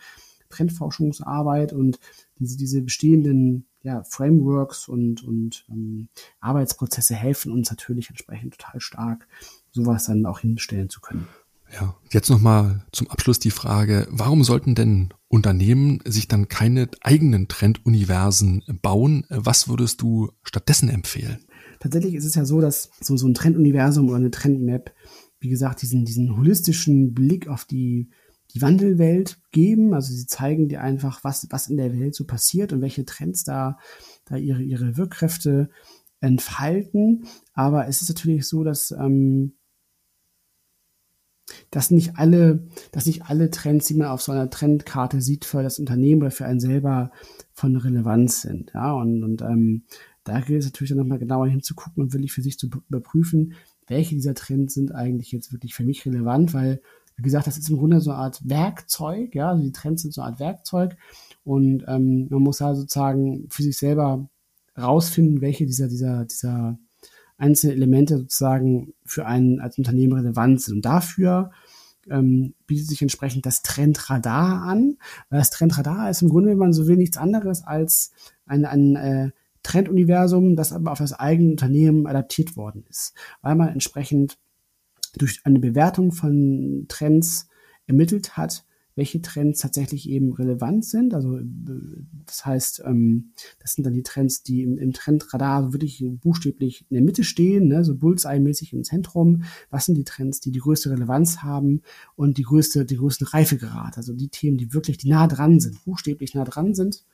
Trendforschungsarbeit und diese, diese bestehenden ja, Frameworks und, und ähm, Arbeitsprozesse helfen uns natürlich entsprechend total stark, sowas dann auch hinstellen zu können. Ja, jetzt nochmal zum Abschluss die Frage, warum sollten denn Unternehmen sich dann keine eigenen Trenduniversen bauen? Was würdest du stattdessen empfehlen? Tatsächlich ist es ja so, dass so, so ein Trenduniversum oder eine Trendmap, wie gesagt, diesen, diesen holistischen Blick auf die, die Wandelwelt geben. Also sie zeigen dir einfach, was, was in der Welt so passiert und welche Trends da, da ihre, ihre Wirkkräfte entfalten. Aber es ist natürlich so, dass ähm, dass nicht alle, dass nicht alle Trends, die man auf so einer Trendkarte sieht, für das Unternehmen oder für einen selber von Relevanz sind. Ja, und, und ähm, da gilt es natürlich dann nochmal genauer hinzugucken und wirklich für sich zu überprüfen, welche dieser Trends sind eigentlich jetzt wirklich für mich relevant, weil, wie gesagt, das ist im Grunde so eine Art Werkzeug, ja, also die Trends sind so eine Art Werkzeug und ähm, man muss da sozusagen für sich selber rausfinden, welche dieser, dieser, dieser einzelne Elemente sozusagen für einen als Unternehmen relevant sind. Und dafür ähm, bietet sich entsprechend das Trendradar an. Weil das Trendradar ist im Grunde, wenn man so will, nichts anderes als ein, ein äh, Trenduniversum, das aber auf das eigene Unternehmen adaptiert worden ist. Weil man entsprechend durch eine Bewertung von Trends ermittelt hat, welche Trends tatsächlich eben relevant sind. Also das heißt, ähm, das sind dann die Trends, die im, im Trendradar wirklich buchstäblich in der Mitte stehen, ne, so Bullseye-mäßig im Zentrum. Was sind die Trends, die die größte Relevanz haben und die größte, die größten Reifegrad? Also die Themen, die wirklich, die nah dran sind, buchstäblich nah dran sind.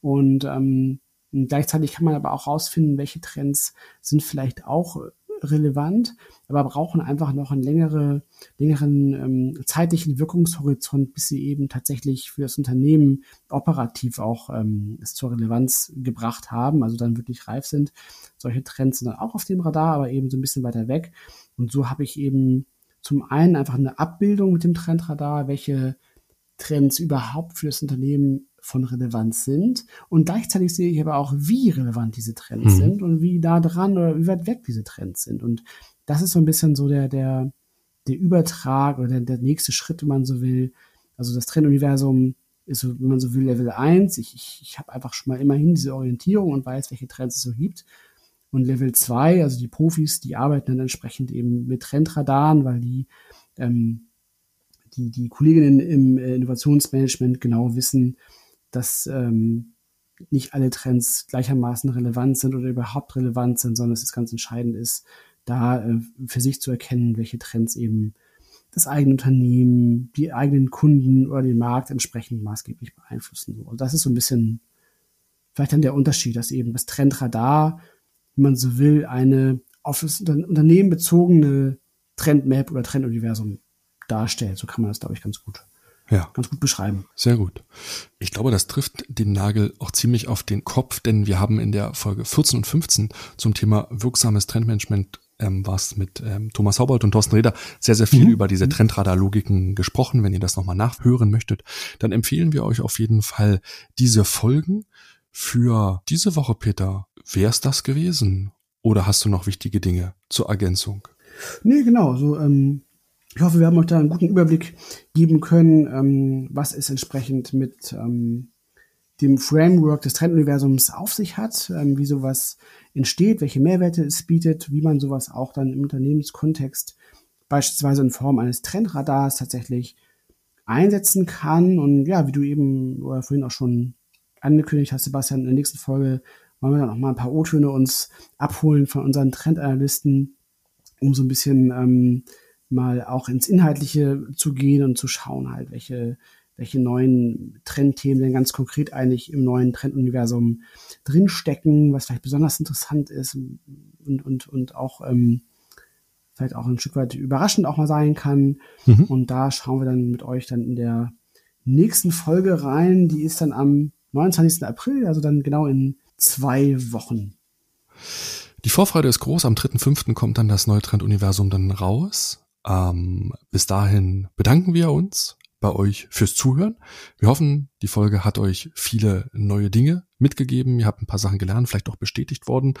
Und ähm, gleichzeitig kann man aber auch herausfinden, welche Trends sind vielleicht auch relevant, aber brauchen einfach noch einen längere, längeren ähm, zeitlichen Wirkungshorizont, bis sie eben tatsächlich für das Unternehmen operativ auch ähm, es zur Relevanz gebracht haben, also dann wirklich reif sind. Solche Trends sind dann auch auf dem Radar, aber eben so ein bisschen weiter weg. Und so habe ich eben zum einen einfach eine Abbildung mit dem Trendradar, welche Trends überhaupt für das Unternehmen von Relevanz sind. Und gleichzeitig sehe ich aber auch, wie relevant diese Trends mhm. sind und wie da dran oder wie weit weg diese Trends sind. Und das ist so ein bisschen so der, der, der Übertrag oder der, der nächste Schritt, wenn man so will. Also das Trenduniversum ist wenn man so will, Level 1. Ich, ich, ich habe einfach schon mal immerhin diese Orientierung und weiß, welche Trends es so gibt. Und Level 2, also die Profis, die arbeiten dann entsprechend eben mit Trendradaren, weil die, ähm, die, die Kolleginnen im äh, Innovationsmanagement genau wissen, dass ähm, nicht alle Trends gleichermaßen relevant sind oder überhaupt relevant sind, sondern dass es ganz entscheidend ist, da äh, für sich zu erkennen, welche Trends eben das eigene Unternehmen, die eigenen Kunden oder den Markt entsprechend maßgeblich beeinflussen. Und das ist so ein bisschen vielleicht dann der Unterschied, dass eben das Trendradar, wenn man so will, eine auf das Unternehmen bezogene Trendmap oder Trenduniversum darstellt. So kann man das, glaube ich, ganz gut ja. ganz gut beschreiben. Sehr gut. Ich glaube, das trifft den Nagel auch ziemlich auf den Kopf, denn wir haben in der Folge 14 und 15 zum Thema wirksames Trendmanagement ähm, was mit ähm, Thomas Haubold und Thorsten Reder sehr, sehr viel mhm. über diese Trendradar-Logiken gesprochen. Wenn ihr das nochmal nachhören möchtet, dann empfehlen wir euch auf jeden Fall diese Folgen. Für diese Woche, Peter, wär's das gewesen? Oder hast du noch wichtige Dinge zur Ergänzung? Nee, genau. So, ähm, ich hoffe, wir haben euch da einen guten Überblick geben können, ähm, was es entsprechend mit ähm, dem Framework des Trenduniversums auf sich hat, ähm, wie sowas entsteht, welche Mehrwerte es bietet, wie man sowas auch dann im Unternehmenskontext beispielsweise in Form eines Trendradars tatsächlich einsetzen kann. Und ja, wie du eben oder vorhin auch schon angekündigt hast, Sebastian, in der nächsten Folge wollen wir dann auch mal ein paar O-Töne uns abholen von unseren Trendanalysten, um so ein bisschen ähm, mal auch ins Inhaltliche zu gehen und zu schauen halt, welche, welche neuen Trendthemen denn ganz konkret eigentlich im neuen Trenduniversum drinstecken, was vielleicht besonders interessant ist und, und, und auch ähm, vielleicht auch ein Stück weit überraschend auch mal sein kann. Mhm. Und da schauen wir dann mit euch dann in der nächsten Folge rein. Die ist dann am 29. April, also dann genau in zwei Wochen. Die Vorfreude ist groß. Am 3.5. kommt dann das neue Trenduniversum dann raus. Ähm, bis dahin bedanken wir uns bei euch fürs Zuhören. Wir hoffen, die Folge hat euch viele neue Dinge mitgegeben. Ihr habt ein paar Sachen gelernt, vielleicht auch bestätigt worden.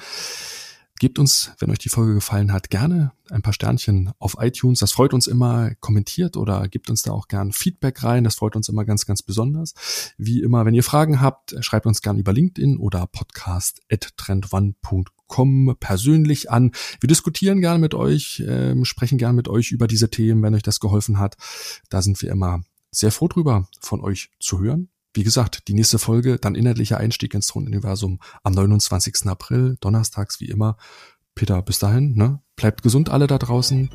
Gebt uns, wenn euch die Folge gefallen hat, gerne ein paar Sternchen auf iTunes. Das freut uns immer. Kommentiert oder gebt uns da auch gern Feedback rein. Das freut uns immer ganz, ganz besonders. Wie immer, wenn ihr Fragen habt, schreibt uns gern über LinkedIn oder podcast.trendone.com persönlich an. Wir diskutieren gerne mit euch, äh, sprechen gerne mit euch über diese Themen, wenn euch das geholfen hat. Da sind wir immer sehr froh drüber, von euch zu hören. Wie gesagt, die nächste Folge, dann inhaltlicher Einstieg ins Thronuniversum am 29. April, donnerstags wie immer. Peter, bis dahin, ne? Bleibt gesund alle da draußen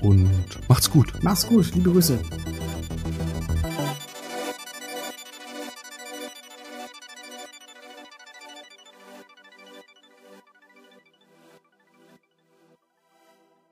und macht's gut. Macht's gut, liebe Grüße.